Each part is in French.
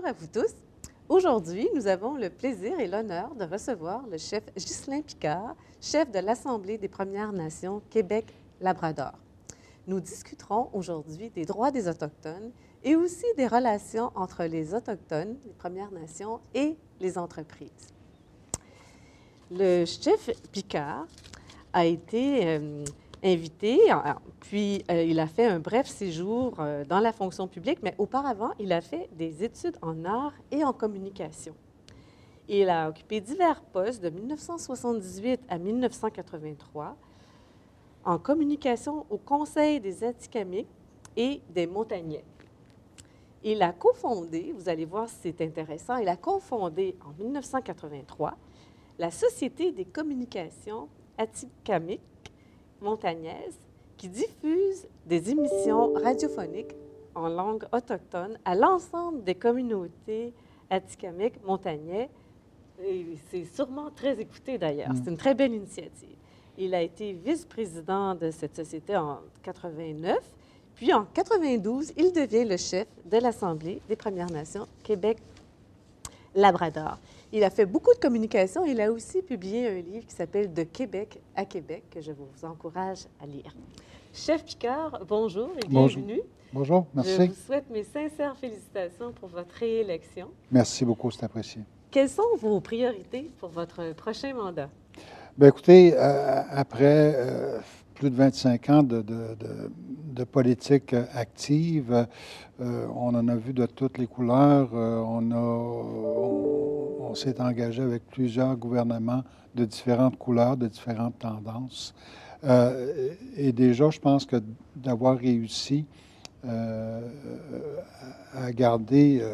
Bonjour à vous tous. Aujourd'hui, nous avons le plaisir et l'honneur de recevoir le chef Ghislain Picard, chef de l'Assemblée des Premières Nations Québec-Labrador. Nous discuterons aujourd'hui des droits des Autochtones et aussi des relations entre les Autochtones, les Premières Nations et les entreprises. Le chef Picard a été euh, invité, puis euh, il a fait un bref séjour euh, dans la fonction publique, mais auparavant, il a fait des études en art et en communication. Il a occupé divers postes de 1978 à 1983 en communication au Conseil des Atikamekw et des Montagnais. Il a cofondé, vous allez voir si c'est intéressant, il a cofondé en 1983 la Société des communications Atikamekw montagnaise qui diffuse des émissions radiophoniques en langue autochtone à l'ensemble des communautés atikamekw montagnais. C'est sûrement très écouté d'ailleurs. Mm. C'est une très belle initiative. Il a été vice-président de cette société en 89, puis en 92, il devient le chef de l'Assemblée des Premières Nations Québec-Labrador. Il a fait beaucoup de communication. Il a aussi publié un livre qui s'appelle De Québec à Québec, que je vous encourage à lire. Chef Picard, bonjour et bienvenue. Bonjour, merci. Je vous souhaite mes sincères félicitations pour votre réélection. Merci beaucoup, c'est apprécié. Quelles sont vos priorités pour votre prochain mandat? Bien, écoutez, euh, après euh, plus de 25 ans de, politique active. Euh, on en a vu de toutes les couleurs. Euh, on, on, s'est engagé avec plusieurs gouvernements de différentes couleurs, de différentes tendances. Euh, et déjà, je pense que d'avoir réussi à garder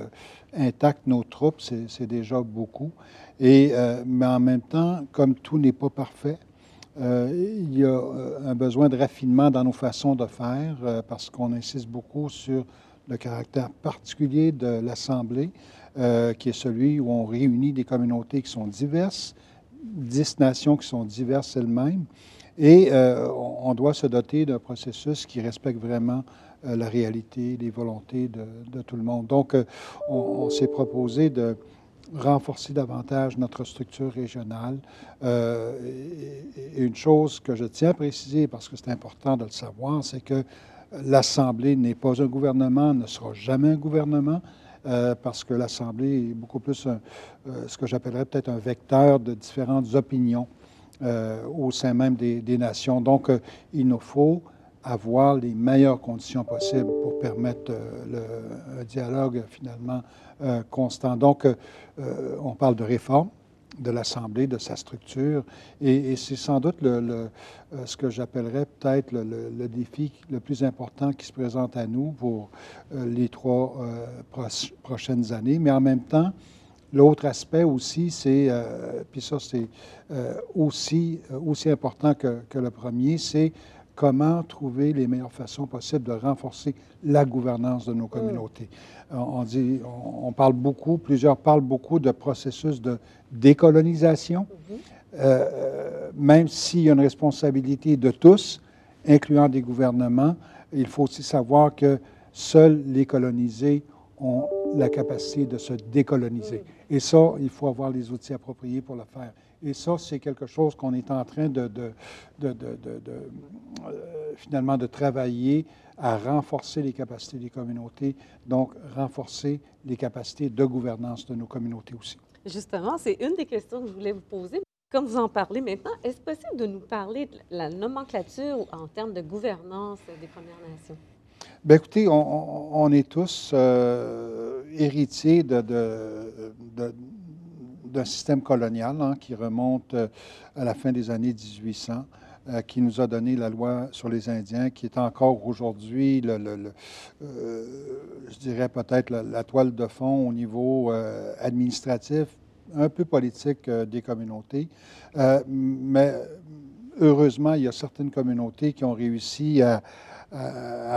intactes nos troupes, c'est déjà beaucoup. Et, mais en même temps, comme tout n'est pas parfait, euh, il y a euh, un besoin de raffinement dans nos façons de faire euh, parce qu'on insiste beaucoup sur le caractère particulier de l'Assemblée, qui est celui où on réunit des communautés qui sont diverses, dix nations qui sont diverses elles-mêmes, et on doit se doter d'un processus qui respecte vraiment la réalité, les volontés de, tout le monde. Donc, on, on s'est proposé de renforcer davantage notre structure régionale. Euh, une chose que je tiens à préciser, parce que c'est important de le savoir, c'est que l'Assemblée n'est pas un gouvernement, ne sera jamais un gouvernement. Euh, parce que l'Assemblée est beaucoup plus euh, ce que j'appellerais peut-être un vecteur de différentes opinions au sein même des nations. Donc, il nous faut avoir les meilleures conditions possibles pour permettre le, un dialogue finalement euh, constant. Donc, euh, on parle de réforme de l'Assemblée, de sa structure, et, c'est sans doute euh, ce que j'appellerais peut-être le, défi le plus important qui se présente à nous pour les trois prochaines années. Mais en même temps, l'autre aspect aussi, c'est, puis ça c'est aussi, aussi important que le premier, c'est comment trouver les meilleures façons possibles de renforcer la gouvernance de nos communautés. Euh, on, dit, on, parle beaucoup, plusieurs parlent beaucoup de processus de décolonisation, mm-hmm. euh, même s'il y a une responsabilité de tous, incluant des gouvernements, il faut aussi savoir que seuls les colonisés ont la capacité de se décoloniser. Mm. Et ça, il faut avoir les outils appropriés pour le faire. Et ça, c'est quelque chose qu'on est en train de, de, de, euh, finalement de travailler à renforcer les capacités des communautés, donc renforcer les capacités de gouvernance de nos communautés aussi. Justement, c'est une des questions que je voulais vous poser. Comme vous en parlez maintenant, est-ce possible de nous parler de la nomenclature en termes de gouvernance des Premières Nations? Bien, écoutez, on, est tous euh, héritiers de, de, d'un système colonial hein, qui remonte euh, à la fin des années 1800. Euh, qui nous a donné la loi sur les Indiens, qui est encore aujourd'hui, euh, je dirais peut-être la, toile de fond au niveau administratif, un peu politique des communautés. mais heureusement, il y a certaines communautés qui ont réussi à,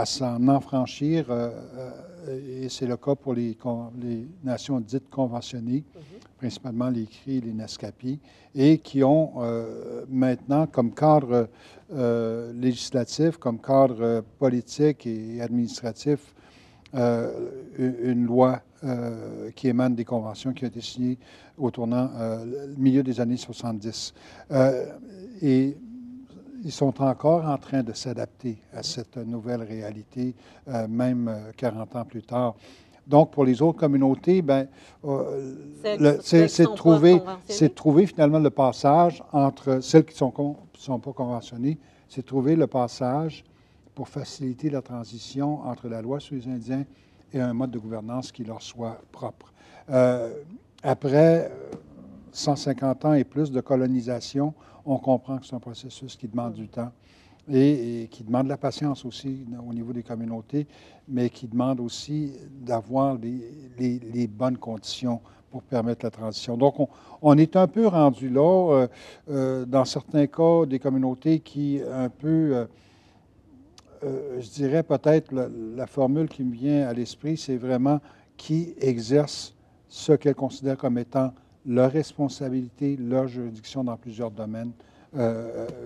s'en enfranchir, euh, et c'est le cas pour les, nations dites conventionnées, mhm. Principalement les CRI et les NASCAPI, et qui ont euh, maintenant comme cadre législatif, comme cadre politique et administratif, une loi qui émane des conventions qui ont été signées au tournant milieu des années 70. et ils sont encore en train de s'adapter à cette nouvelle réalité, même 40 ans plus tard. Donc, pour les autres communautés, ben, euh, c'est de trouver, trouver finalement le passage entre celles qui ne sont, sont pas conventionnées, c'est trouver le passage pour faciliter la transition entre la loi sur les Indiens et un mode de gouvernance qui leur soit propre. Euh, après 150 ans et plus de colonisation, on comprend que c'est un processus qui demande du temps et, qui demande la patience aussi au niveau des communautés, mais qui demande aussi d'avoir les, bonnes conditions pour permettre la transition. Donc, on, est un peu rendu là, euh, euh, dans certains cas, des communautés qui, un peu, euh, je dirais peut-être la, formule qui me vient à l'esprit, c'est vraiment qui exerce ce qu'elles considèrent comme étant leur responsabilité, leur juridiction dans plusieurs domaines,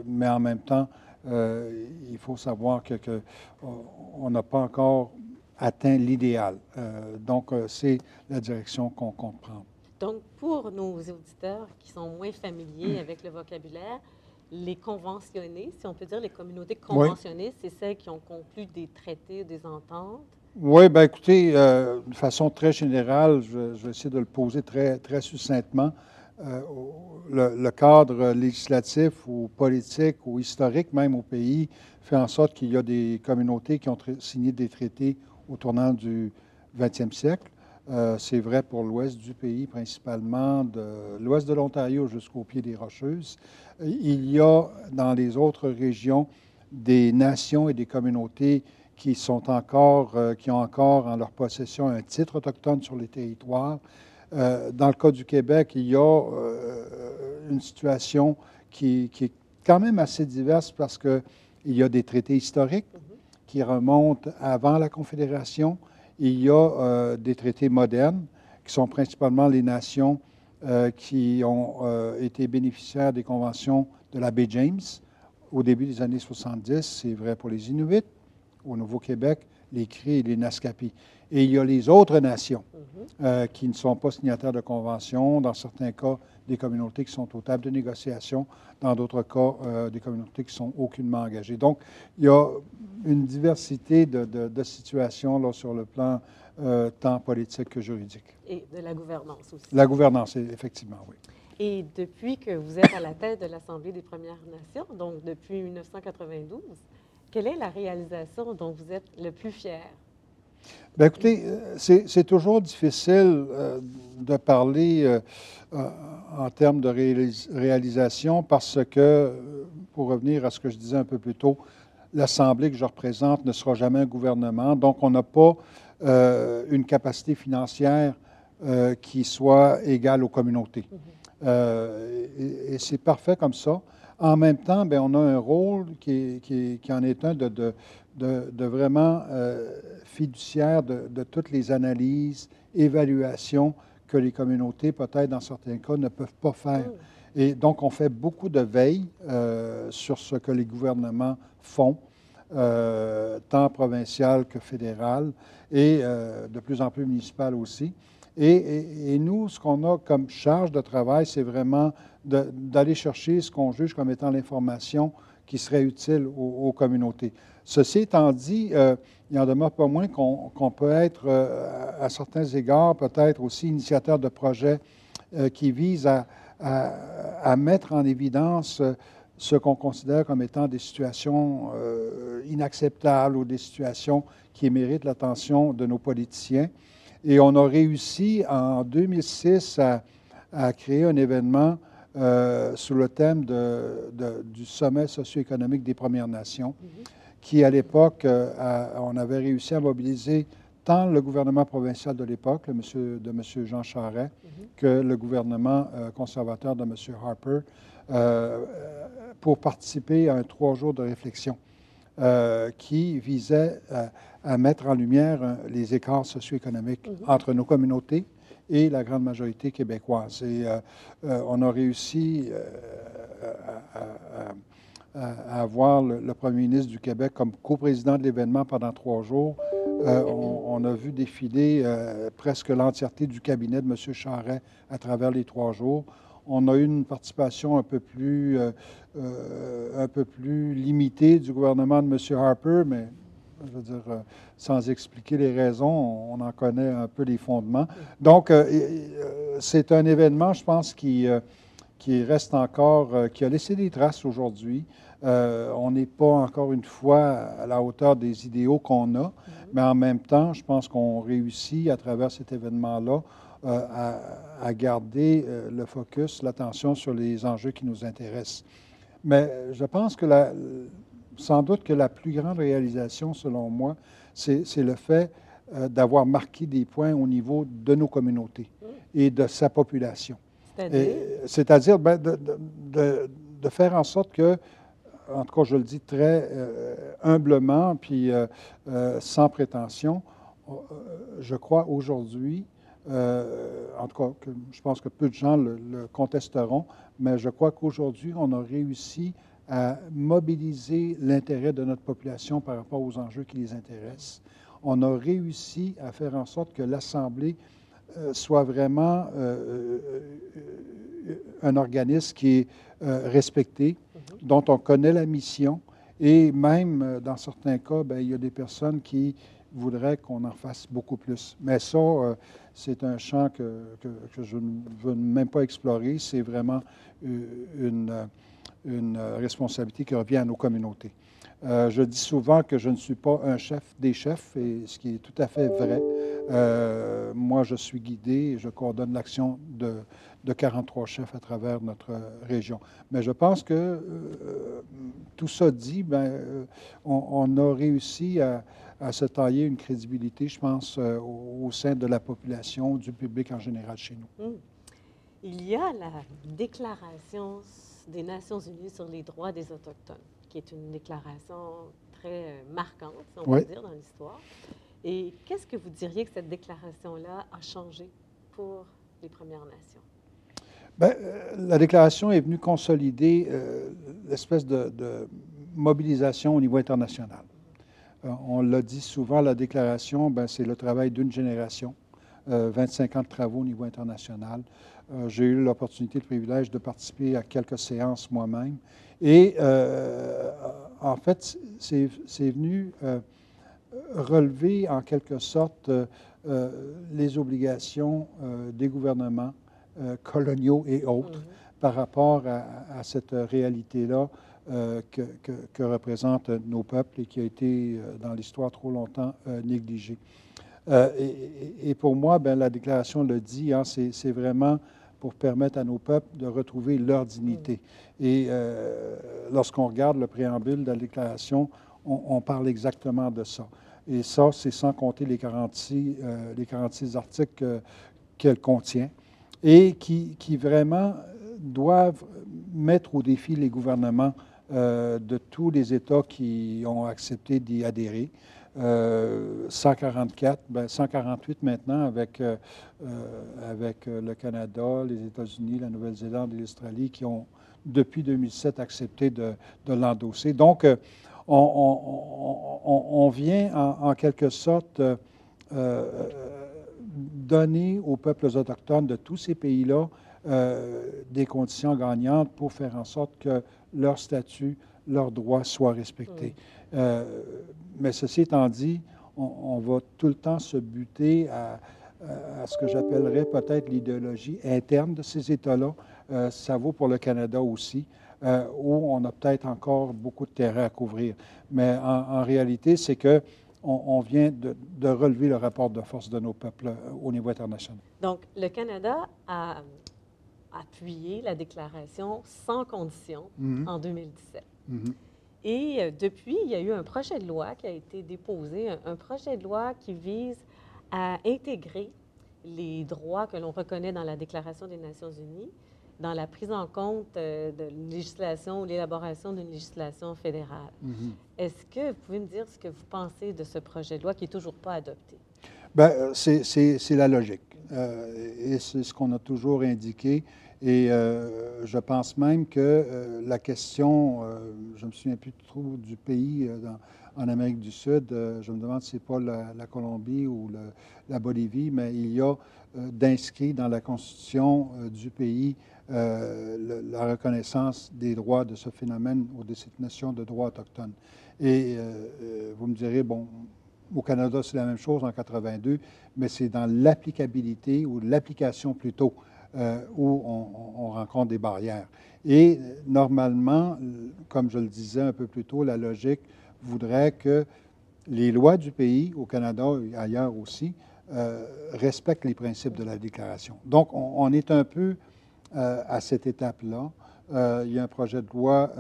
mais en même temps, euh, il faut savoir que, on n'a pas encore atteint l'idéal. Euh, donc, euh, c'est la direction qu'on comprend. Donc, pour nos auditeurs qui sont moins familiers avec le vocabulaire, les conventionnés, si on peut dire les communautés conventionnées, c'est celles qui ont conclu des traités, des ententes? Oui, bien écoutez, de façon très générale, je, je, vais essayer de le poser très, très succinctement. Euh, le, cadre législatif ou politique ou historique même au pays fait en sorte qu'il y a des communautés qui ont signé des traités au tournant du 20e siècle. Euh, c'est vrai pour l'ouest du pays, principalement de l'ouest de l'Ontario jusqu'au pied des Rocheuses. Il y a dans les autres régions des nations et des communautés qui sont encore, euh, qui ont encore en leur possession un titre autochtone sur les territoires dans le cas du Québec, il y a euh, une situation qui, est quand même assez diverse parce qu'il y a des traités historiques qui remontent avant la Confédération. Il y a euh, des traités modernes qui sont principalement les nations qui ont été bénéficiaires des conventions de la baie James au début des années 70. C'est vrai pour les Inuits au Nouveau-Québec, les Cris et les Naskapi. Et il y a les autres nations mhm. euh, qui ne sont pas signataires de conventions, dans certains cas, des communautés qui sont aux tables de négociation, dans d'autres cas, euh, des communautés qui sont aucunement engagées. Donc, il y a une diversité de, situations là, sur le plan euh, tant politique que juridique. Et de la gouvernance aussi. La gouvernance, effectivement, oui. Et depuis que vous êtes à la tête de l'Assemblée des Premières Nations, donc depuis 1992, quelle est la réalisation dont vous êtes le plus fier? Bien, écoutez, euh, c'est toujours difficile euh, de parler euh, en termes de réalisation parce que, pour revenir à ce que je disais un peu plus tôt, l'Assemblée que je représente ne sera jamais un gouvernement. Donc, on n'a pas une capacité financière qui soit égale aux communautés. Mm-hmm. et, c'est parfait comme ça. En même temps, bien, on a un rôle qui, qui, en est un de, de, de, vraiment euh, fiduciaire de, toutes les analyses, évaluations que les communautés, peut-être dans certains cas, ne peuvent pas faire. Mm. Et donc, on fait beaucoup de veille euh, sur ce que les gouvernements font, euh, tant provincial que fédéral, et de plus en plus municipal aussi. Et, nous, ce qu'on a comme charge de travail, c'est vraiment d'aller chercher ce qu'on juge comme étant l'information qui serait utile aux communautés. Ceci étant dit, euh, il en demeure pas moins qu'on peut être, euh, à certains égards, peut-être aussi initiateur de projets euh, qui visent à, mettre en évidence ce qu'on considère comme étant des situations inacceptables ou des situations qui méritent l'attention de nos politiciens. Et on a réussi en 2006 à, créer un événement sous le thème du sommet socio-économique des Premières Nations. Qui, à l'époque, euh, on avait réussi à mobiliser tant le gouvernement provincial de l'époque, de M. Jean Charest, que le gouvernement euh, conservateur de M. Harper, euh, pour participer à un trois jours de réflexion qui visait à, mettre en lumière les écarts socio-économiques mhm. entre nos communautés et la grande majorité québécoise. Et on a réussi à à avoir le, premier ministre du Québec comme coprésident de l'événement pendant trois jours. on, a vu défiler presque l'entièreté du cabinet de M. Charret à travers les trois jours. On a eu une participation un peu plus, un peu plus limitée du gouvernement de M. Harper, mais je veux dire, euh, sans expliquer les raisons, on en connaît un peu les fondements. Donc, euh, euh, c'est un événement, je pense, qui, qui reste encore, qui a laissé des traces aujourd'hui. on n'est pas encore une fois à la hauteur des idéaux qu'on a, mais en même temps, je pense qu'on réussit à travers cet événement-là à, à, garder le focus, l'attention sur les enjeux qui nous intéressent. Mais je pense que la, sans doute que la plus grande réalisation, selon moi, c'est le fait euh, d'avoir marqué des points au niveau de nos communautés et de sa population. C'est-à-dire? Ben, de, faire en sorte que, en tout cas, je le dis très euh, humblement, puis euh, sans prétention, je crois aujourd'hui, en tout cas, je pense que peu de gens le, le contesteront, mais je crois qu'aujourd'hui, on a réussi à mobiliser l'intérêt de notre population par rapport aux enjeux qui les intéressent. On a réussi à faire en sorte que l'Assemblée euh, soit vraiment euh, euh, un organisme qui est respecté, mm-hmm. dont on connaît la mission, et même dans certains cas, bien, il y a des personnes qui voudraient qu'on en fasse beaucoup plus. Mais ça, c'est un champ que, que, que, je ne veux même pas explorer. C'est vraiment une une euh, responsabilité qui revient à nos communautés. Euh, je dis souvent que je ne suis pas un chef des chefs, et ce qui est tout à fait vrai. Euh, moi, je suis guidé et je coordonne l'action de, de, 43 chefs à travers notre région. Mais je pense que tout ça dit, ben, on, a réussi à, se tailler une crédibilité, je pense, au, sein de la population, du public en général chez nous. Hum. Il y a la déclaration des Nations unies sur les droits des Autochtones, qui est une déclaration très euh, marquante, si on peut dire, dans l'histoire. Et qu'est-ce que vous diriez que cette déclaration-là a changé pour les Premières Nations? Bien, euh, la déclaration est venue consolider euh, l'espèce de, mobilisation au niveau international. on l'a dit souvent, la déclaration, ben, c'est le travail d'une génération, 25 ans de travaux au niveau international. Euh, j'ai eu l'opportunité, le privilège de participer à quelques séances moi-même. Et euh, en fait, c'est venu euh, relever en quelque sorte les obligations des gouvernements coloniaux et autres mm-hmm. par rapport à, cette réalité-là que, que, représentent nos peuples et qui a été dans l'histoire trop longtemps négligée. Et, pour moi, ben, la déclaration le dit, hein, c'est vraiment pour permettre à nos peuples de retrouver leur dignité. Et euh, lorsqu'on regarde le préambule de la déclaration, on, parle exactement de ça. Et ça, c'est sans compter les 46, euh, les 46 articles euh, qu'elle contient et qui, qui, vraiment doivent mettre au défi les gouvernements de tous les États qui ont accepté d'y adhérer. 144, ben 148 maintenant avec, euh, euh, euh, le Canada, les États-Unis, la Nouvelle-Zélande et l'Australie qui ont, depuis 2007, accepté de, l'endosser. Donc, on, on, vient en, quelque sorte donner aux peuples autochtones de tous ces pays-là des conditions gagnantes pour faire en sorte que leur statut, leurs droits soient respectés. Euh, mais ceci étant dit, on, va tout le temps se buter à, ce que j'appellerais peut-être l'idéologie interne de ces États-là. Euh, ça vaut pour le Canada aussi, euh, où on a peut-être encore beaucoup de terrain à couvrir. Mais en, réalité, c'est que on, vient de, relever le rapport de force de nos peuples au niveau international. Donc, le Canada a appuyé la déclaration sans condition mm-hmm. en 2017. Et euh, depuis, il y a eu un projet de loi qui a été déposé, un, projet de loi qui vise à intégrer les droits que l'on reconnaît dans la Déclaration des Nations Unies dans la prise en compte euh, de législation ou l'élaboration d'une législation fédérale. Mm-hmm. Est-ce que vous pouvez me dire ce que vous pensez de ce projet de loi qui n'est toujours pas adopté? Bien, euh, c'est la logique. et c'est ce qu'on a toujours indiqué. Et je pense même que la question, je ne me souviens plus trop du pays en Amérique du Sud, je me demande si ce n'est pas la, Colombie ou la Bolivie, mais il y a d'inscrit dans la constitution du pays la reconnaissance des droits de ce phénomène ou de cette notion de droits autochtones. Et vous me direz, bon, au Canada, c'est la même chose en 82, mais c'est dans l'applicabilité ou l'application plutôt euh, où on, rencontre des barrières. Et normalement, comme je le disais un peu plus tôt, la logique voudrait que les lois du pays, au Canada et ailleurs aussi, euh, respectent les principes de la déclaration. Donc, on, est un peu euh, à cette étape-là. il y a un projet de loi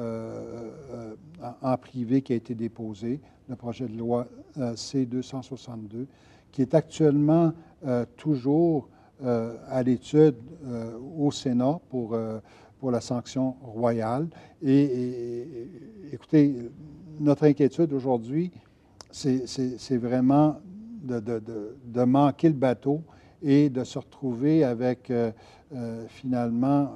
en privé qui a été déposé le projet de loi euh, C-262, qui est actuellement euh, toujours euh, à l'étude au Sénat pour, pour la sanction royale. Et, écoutez, notre inquiétude aujourd'hui, c'est vraiment de, de, manquer le bateau et de se retrouver avec finalement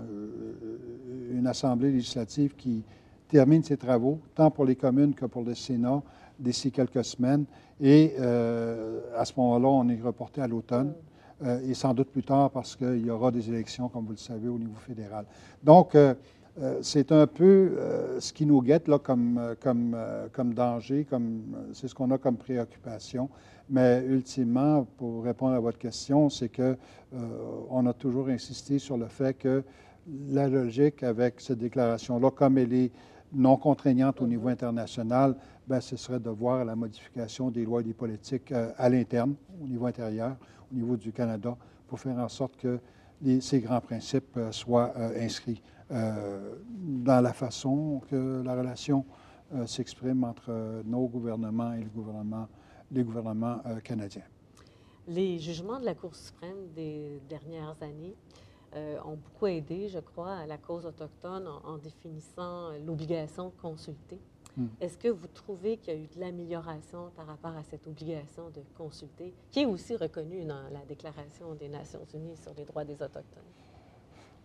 une Assemblée législative qui termine ses travaux, tant pour les communes que pour le Sénat, d'ici quelques semaines. Et euh, à ce moment-là, on est reporté à l'automne. Euh, et sans doute plus tard parce qu'il y aura des élections, comme vous le savez, au niveau fédéral. Donc, euh, c'est un peu ce qui nous guette là, comme, comme, comme danger, comme, c'est ce qu'on a comme préoccupation. Mais ultimement, pour répondre à votre question, c'est que on a toujours insisté sur le fait que la logique avec cette déclaration-là, comme elle est non contraignante au niveau international, ben, ce serait de voir la modification des lois et des politiques euh, à l'interne, au niveau intérieur, au niveau du Canada, pour faire en sorte que ces grands principes euh, soient euh, inscrits dans la façon que la relation s'exprime entre nos gouvernements et le gouvernement, les gouvernements canadiens. Les jugements de la Cour suprême des dernières années ont beaucoup aidé, je crois, à la cause autochtone en définissant l'obligation de consulter Hmm. Est-ce que vous trouvez qu'il y a eu de l'amélioration par rapport à cette obligation de consulter, qui est aussi reconnue dans la Déclaration des Nations unies sur les droits des Autochtones?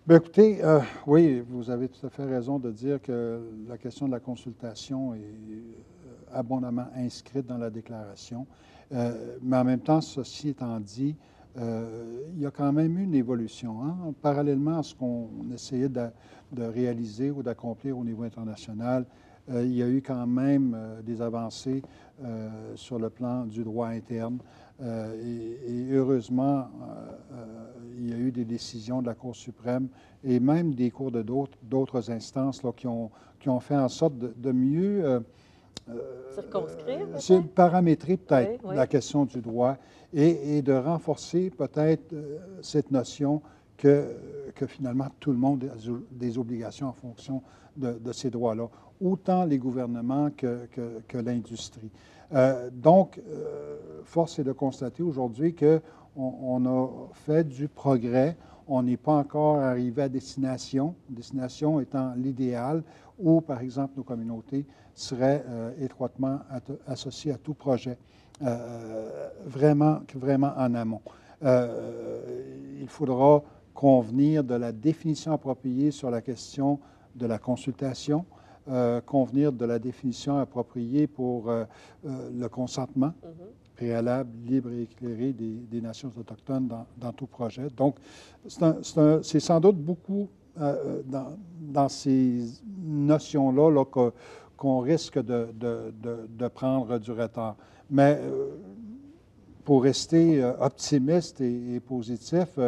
Bien, écoutez, euh, oui, vous avez tout à fait raison de dire que la question de la consultation est euh, abondamment inscrite dans la déclaration. Euh, mais en même temps, ceci étant dit, il y a quand même eu une évolution. Hein. Parallèlement à ce qu'on essayait de, de réaliser ou d'accomplir au niveau international, il y a eu quand même euh, des avancées euh, sur le plan du droit interne. Et, heureusement, il y a eu des décisions de la Cour suprême et même des cours de d'autres instances là, qui, ont, qui ont fait en sorte de, mieux circonscrire, paramétrer peut-être la question du droit et, et de renforcer peut-être cette notion que, finalement tout le monde a des obligations en fonction de, ces droits-là autant les gouvernements que, que, l'industrie. Euh, donc, euh, force est de constater aujourd'hui qu'on on a fait du progrès. On n'est pas encore arrivé à destination, destination étant l'idéal où, par exemple, nos communautés seraient euh, étroitement associées à tout projet, vraiment, vraiment en amont. il faudra convenir de la définition appropriée sur la question de la consultation, euh, convenir de la définition appropriée pour euh, euh, le consentement mm-hmm. préalable, libre et éclairé des, nations autochtones dans, tout projet. Donc, c'est sans doute beaucoup dans, ces notions-là qu'on risque de, de, prendre du retard. Mais pour rester optimiste et, positif,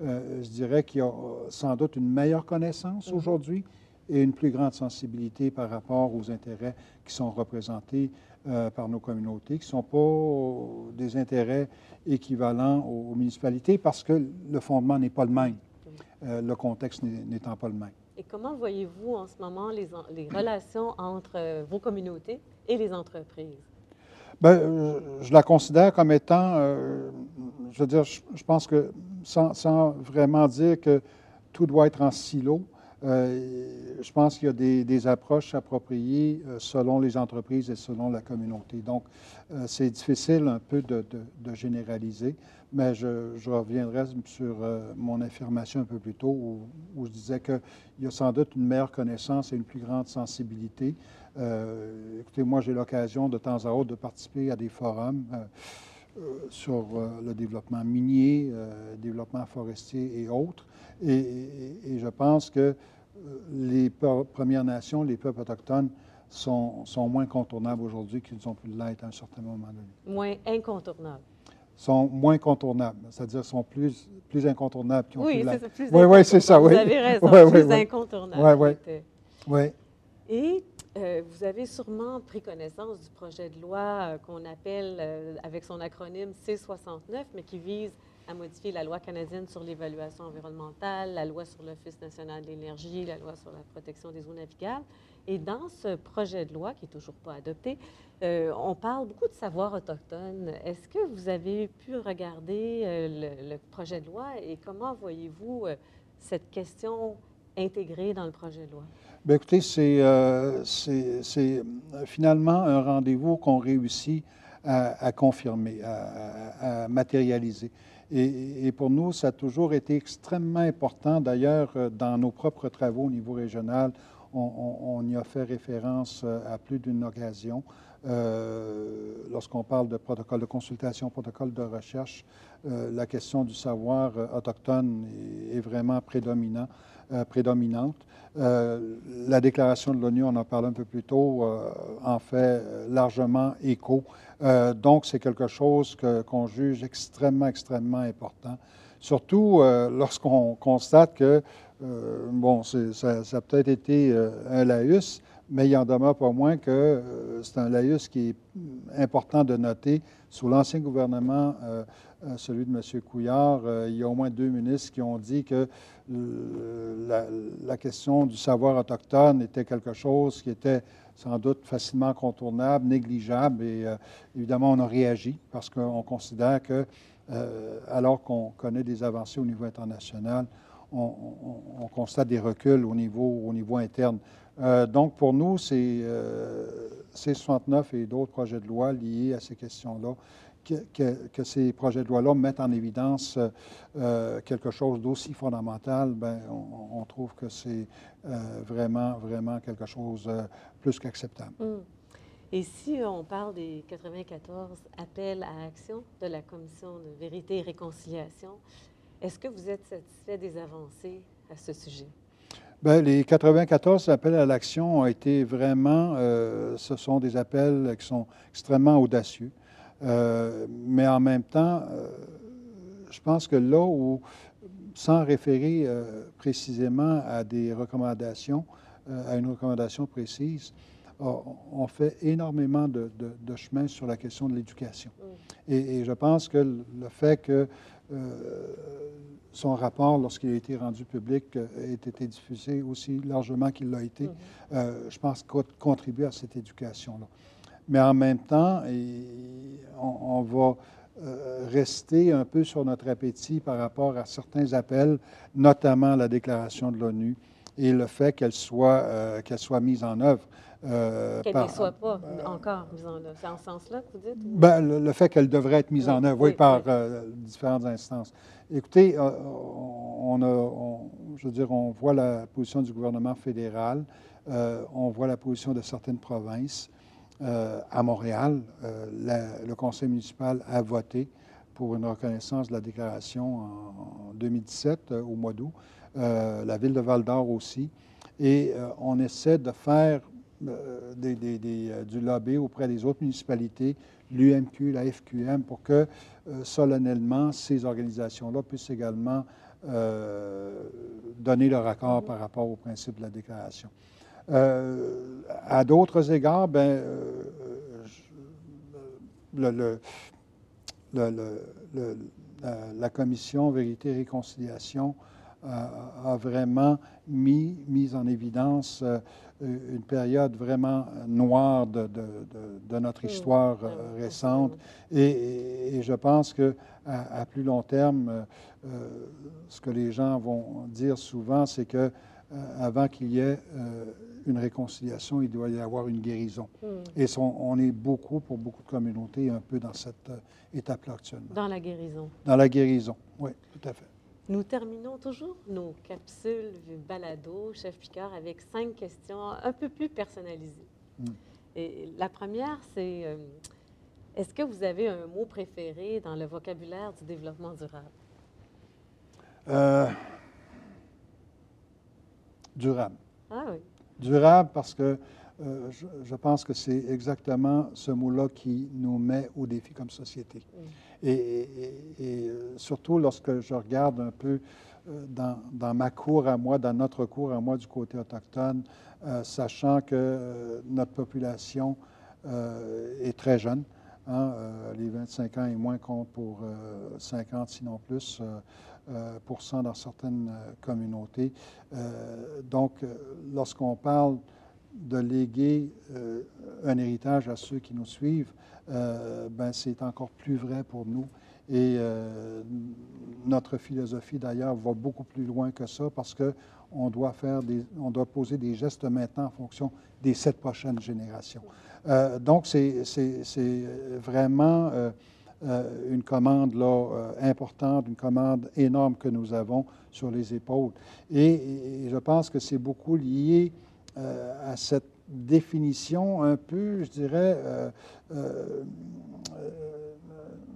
je dirais qu'il y a sans doute une meilleure connaissance mm-hmm. aujourd'hui et une plus grande sensibilité par rapport aux intérêts qui sont représentés euh, par nos communautés, qui ne sont pas des intérêts équivalents aux, municipalités parce que le fondement n'est pas le même, euh, le contexte n'étant pas le même. Et comment voyez-vous en ce moment les, les relations entre euh, vos communautés et les entreprises? Bien, je la considère comme étant, je veux dire, je, pense que sans, sans, vraiment dire que tout doit être en silo, je pense qu'il y a des, approches appropriées selon les entreprises et selon la communauté. Donc, c'est difficile un peu de, généraliser, mais je, reviendrai sur mon affirmation un peu plus tôt où, où je disais qu'il y a sans doute une meilleure connaissance et une plus grande sensibilité. Écoutez, moi, j'ai l'occasion de temps à autre de participer à des forums. Euh, sur euh, le développement minier, euh, développement forestier et autres. Et, je pense que les Premières Nations, les peuples autochtones, sont, sont moins contournables aujourd'hui qu'ils ont pu l'être à un certain moment donné. Moins incontournables sont moins contournables, c'est-à-dire sont plus, plus incontournables ont oui, c'est ça. Oui, oui, c'est ça. Oui. Vous avez raison, plus oui, incontournables. Oui, oui. oui. Et euh, vous avez sûrement pris connaissance du projet de loi euh, qu'on appelle, euh, avec son acronyme C69, mais qui vise à modifier la loi canadienne sur l'évaluation environnementale, la loi sur l'Office national de l'énergie, la loi sur la protection des eaux navigables. Et dans ce projet de loi, qui n'est toujours pas adopté, on parle beaucoup de savoir autochtone. Est-ce que vous avez pu regarder le, projet de loi et comment voyez-vous cette question intégrée dans le projet de loi? Bien, écoutez, euh, c'est finalement un rendez-vous qu'on réussit à, confirmer, à, matérialiser. Et, pour nous, ça a toujours été extrêmement important. D'ailleurs, euh, dans nos propres travaux au niveau régional, on, y a fait référence euh, à plus d'une occasion. Lorsqu'on parle de protocole de consultation, protocole de recherche, la question du savoir autochtone est, vraiment prédominant, prédominante. Euh, la déclaration de l'ONU, on en parlait un peu plus tôt, euh, en fait largement écho. Euh, donc, c'est quelque chose qu'on juge extrêmement, extrêmement important. Surtout lorsqu'on constate que, bon, ça, a peut-être été un laïus, mais il en demeure pas moins que c'est un laïus qui est important de noter. Sous l'ancien gouvernement, celui de M. Couillard, il y a au moins deux ministres qui ont dit que la, question du savoir autochtone était quelque chose qui était sans doute facilement contournable, négligeable, et euh, évidemment, on a réagi parce qu'on considère que, euh, alors qu'on connaît des avancées au niveau international, on, constate des reculs au niveau, au niveau interne. Euh, donc, pour nous, c'est C69 et d'autres projets de loi liés à ces questions-là que, ces projets de loi-là mettent en évidence euh, quelque chose d'aussi fondamental, ben, on, trouve que c'est euh, vraiment, vraiment quelque chose euh, plus qu'acceptable. Hum. Et si on parle des 94 appels à action de la Commission de vérité et réconciliation, est-ce que vous êtes satisfait des avancées à ce sujet? Bien, les 94 appels à l'action ont été vraiment, ce sont des appels qui sont extrêmement audacieux. Euh, mais en même temps, euh, je pense que là où, sans référer euh, précisément à des recommandations, à une recommandation précise, on fait énormément de, chemin sur la question de l'éducation. Mm. Et, je pense que le fait que son rapport, lorsqu'il a été rendu public, ait été diffusé aussi largement qu'il l'a été, mm-hmm. je pense contribue à cette éducation-là mais en même temps, on, va euh, rester un peu sur notre appétit par rapport à certains appels, notamment la déclaration de l'ONU et le fait qu'elle soit, euh, qu'elle soit mise en œuvre. Euh, qu'elle ne soit pas encore mise en œuvre. C'est en ce sens-là que vous dites? Ben, le, fait qu'elle devrait être mise en œuvre, oui, par différentes instances. Écoutez, on, a, je veux dire, on voit la position du gouvernement fédéral, on voit la position de certaines provinces. Euh, à Montréal, euh, le conseil municipal a voté pour une reconnaissance de la déclaration en, 2017, euh, au mois d'août. la ville de Val-d'Or aussi. Et on essaie de faire du lobby auprès des autres municipalités, l'UMQ, la FQM, pour que solennellement ces organisations-là puissent également donner leur accord par rapport au principe de la déclaration. Euh, à d'autres égards, ben, euh, la commission Vérité et Réconciliation a, vraiment mis, mis, en évidence euh, une période vraiment noire de, notre histoire récente. Et, je pense que à, plus long terme, ce que les gens vont dire souvent, c'est que avant qu'il y ait une réconciliation, il doit y avoir une guérison. Hmm. Et son- on est beaucoup, pour beaucoup de communautés, un peu dans cette étape-là actuellement. Dans la guérison. Dans la guérison, oui, tout à fait. Nous terminons toujours nos capsules balado, chef Picard, avec cinq questions un peu plus personnalisées. Mm. Et la première, c'est euh, est-ce que vous avez un mot préféré dans le vocabulaire du développement durable? Euh, durable. Ah oui. Durable parce que euh, je, je pense que c'est exactement ce mot-là qui nous met au défi comme société. Et, euh, surtout lorsque je regarde un peu euh, dans, ma cour à moi, dans notre cour à moi du côté autochtone, euh, sachant que notre population est très jeune. hein, les 25 ans et moins comptent pour euh, 50, sinon plus, pour cent dans certaines communautés. Donc, lorsqu'on parle de léguer euh, un héritage à ceux qui nous suivent, euh, ben, c'est encore plus vrai pour nous. Et euh, notre philosophie, d'ailleurs, va beaucoup plus loin que ça parce que on doit, doit poser des gestes maintenant en fonction des sept prochaines générations. Euh, donc, c'est vraiment une commande là, importante, une commande énorme que nous avons sur les épaules. Et, je pense que c'est beaucoup lié à cette définition un peu, je dirais, euh, euh, euh,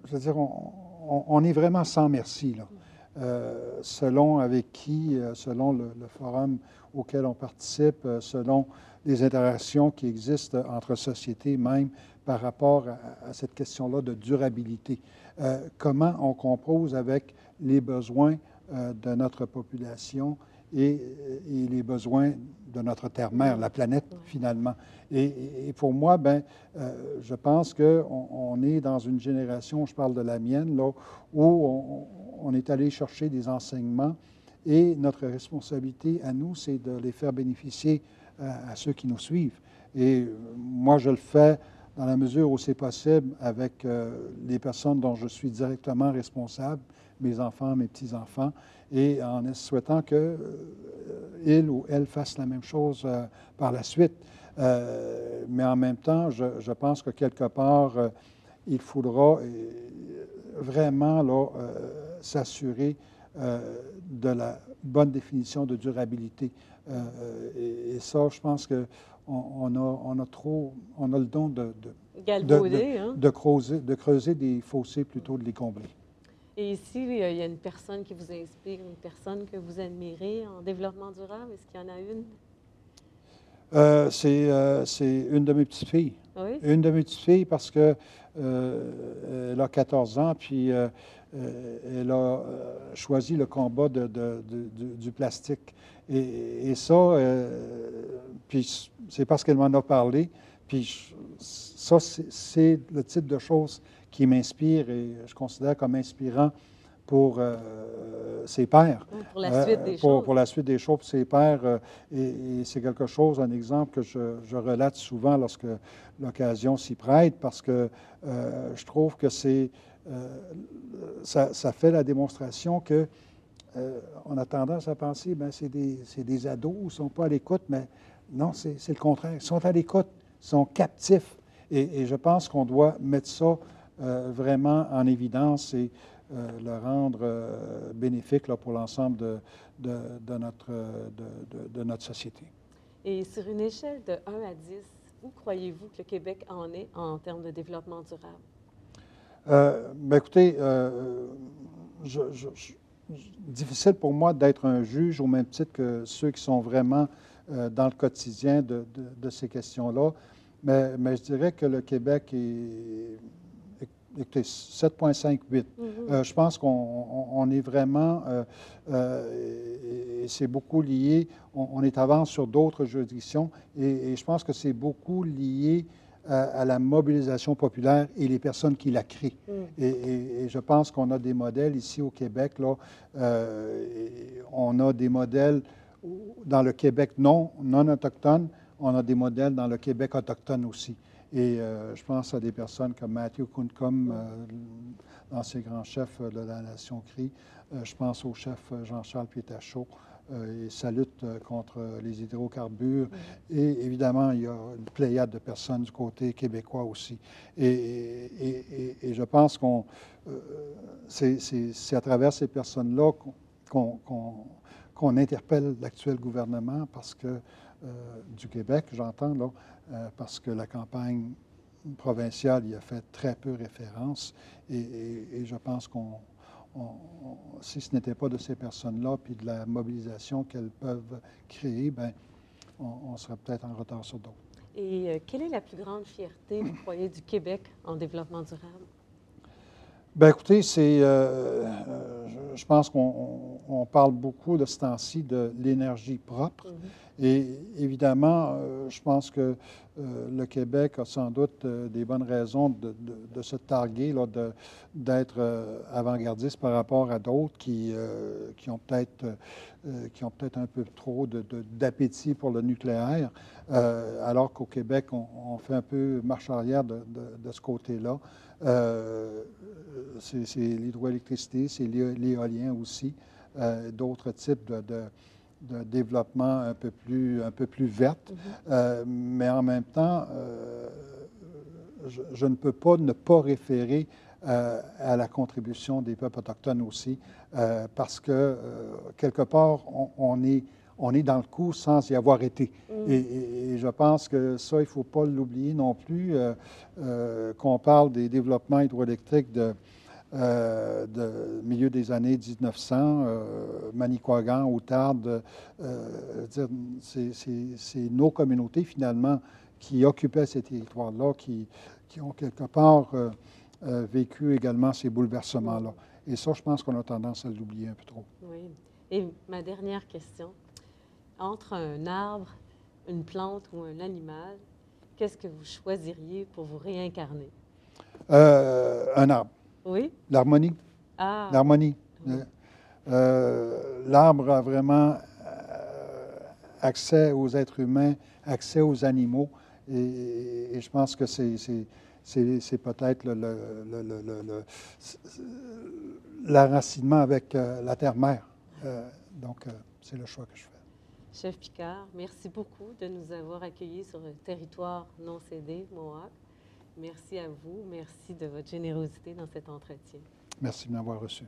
je veux dire, on, est vraiment sans merci, là. Euh, selon avec qui, euh, selon le, forum auquel on participe, euh, selon les interactions qui existent entre sociétés même par rapport à, cette question-là de durabilité. Euh, comment on compose avec les besoins euh, de notre population et, et les besoins de notre terre-mère, la planète, finalement. Et, et pour moi, ben, euh, je pense qu'on on est dans une génération, je parle de la mienne, là, où on, on est allé chercher des enseignements et notre responsabilité à nous, c'est de les faire bénéficier euh, à ceux qui nous suivent. Et euh, moi, je le fais dans la mesure où c'est possible avec euh, les personnes dont je suis directement responsable, mes enfants, mes petits-enfants, et en souhaitant qu'ils ou elles fassent la même chose euh, par la suite. Euh, mais en même temps, je, pense que quelque part, euh, il faudra euh, vraiment euh, s'assurer euh, de la bonne définition de durabilité. Euh, et, et ça, je pense que on, on a, on a trop, on a le don de, hein? de creuser, de creuser des fossés plutôt que de les combler. Et ici, euh, il y a une personne qui vous inspire, une personne que vous admirez en développement durable. Est-ce qu'il y en a une? Euh, c'est euh, une de mes petites filles. Oui? Une de mes petites filles parce que euh, elle a 14 ans, puis euh, euh, elle a euh, choisi le combat de, de- de- du- plastique. Et, et ça, euh, puis c'est parce qu'elle m'en a parlé. Puis ça, c'est- le type de choses qui m'inspire et je considère comme inspirant pour euh, ses pairs. Pour la suite Euh, des pour, choses. Pour la suite des choses, pour ses pères. euh, et et c'est quelque chose, un exemple que je, je relate souvent lorsque l'occasion s'y prête, parce que euh, je trouve que c'est, euh, ça, ça fait la démonstration que euh, on a tendance à penser, ben c'est des, des ados, ils ne sont pas à l'écoute, mais non, c'est le contraire. Ils sont à l'écoute, ils sont captifs. Et, je pense qu'on doit mettre ça euh, vraiment en évidence et euh, le rendre euh, bénéfique pour l'ensemble de, notre, euh, de notre société. Et sur une échelle de 1 à 10, où croyez-vous que le Québec en est en termes de développement durable? Euh, ben, écoutez, euh, je- je- je- difficile pour moi d'être un juge au même titre que ceux qui sont vraiment euh, dans le quotidien de, de- de ces questions-là, mais, mais je dirais que le Québec est, écoutez, 7,58. Mhm. Euh, je pense qu'on on- on est vraiment, euh, et, et c'est beaucoup lié, on, on est avance sur d'autres juridictions, et, et je pense que c'est beaucoup lié à, à la mobilisation populaire et les personnes qui la créent. Mm. Et, et- et je pense qu'on a des modèles ici au Québec, là, euh, on a des modèles dans le Québec non, non autochtone, on a des modèles dans le Québec autochtone aussi. Et euh, je pense à des personnes comme Matthew Kuncombe, euh, l'ancien grand chef de la nation Cri. Euh, je pense au chef Jean-Charles Pietachot. Et sa lutte contre les hydrocarbures. Et évidemment, il y a une pléiade de personnes du côté québécois aussi. Et, et je pense qu'on c'est à travers ces personnes-là qu'on interpelle l'actuel gouvernement parce que du Québec, j'entends, là, parce que la campagne provinciale y a fait très peu référence. Et, je pense qu'on, si ce n'était pas de ces personnes-là, puis de la mobilisation qu'elles peuvent créer, ben, on, serait peut-être en retard sur d'autres. Et euh, quelle est la plus grande fierté, vous croyez, du Québec en développement durable? Bien, écoutez, c'est, euh, euh, je, pense qu'on parle beaucoup de ce temps-ci de l'énergie propre. Mm-hmm. Et évidemment, euh, je pense que le Québec a sans doute des bonnes raisons de, se targuer, d'être avant-gardiste par rapport à d'autres qui, qui ont peut-être qui ont peut-être un peu trop d'appétit pour le nucléaire, alors qu'au Québec, on, fait un peu marche arrière de, ce côté-là. C'est l'hydroélectricité, c'est l'éolien aussi, d'autres types de de développement un peu plus, un peu plus verte. Mhm. Euh, mais en même temps, euh, je, ne peux pas ne pas référer euh, à la contribution des peuples autochtones aussi, parce que quelque part, on, est, on est dans le coup sans y avoir été. Mhm. Et, je pense que ça, il ne faut pas l'oublier non plus, qu'on parle des développements hydroélectriques de euh, de milieu des années 1900, euh, Manicouagan, Outarde, euh, c'est nos communautés finalement qui occupaient ces territoires-là, qui, qui, ont quelque part vécu également ces bouleversements-là. Et ça, je pense qu'on a tendance à l'oublier un peu trop. Oui. Et ma dernière question, entre un arbre, une plante ou un animal, qu'est-ce que vous choisiriez pour vous réincarner? un arbre. Oui? L'harmonie. Ah. L'harmonie. Euh, l'arbre a vraiment euh, accès aux êtres humains, accès aux animaux, et, je pense que c'est, peut-être le, l'enracinement avec euh, la terre-mère. donc, c'est le choix que je fais. Chef Picard, merci beaucoup de nous avoir accueillis sur le territoire non cédé, Mohawk. Merci à vous. Merci de votre générosité dans cet entretien. Merci de m'avoir reçu.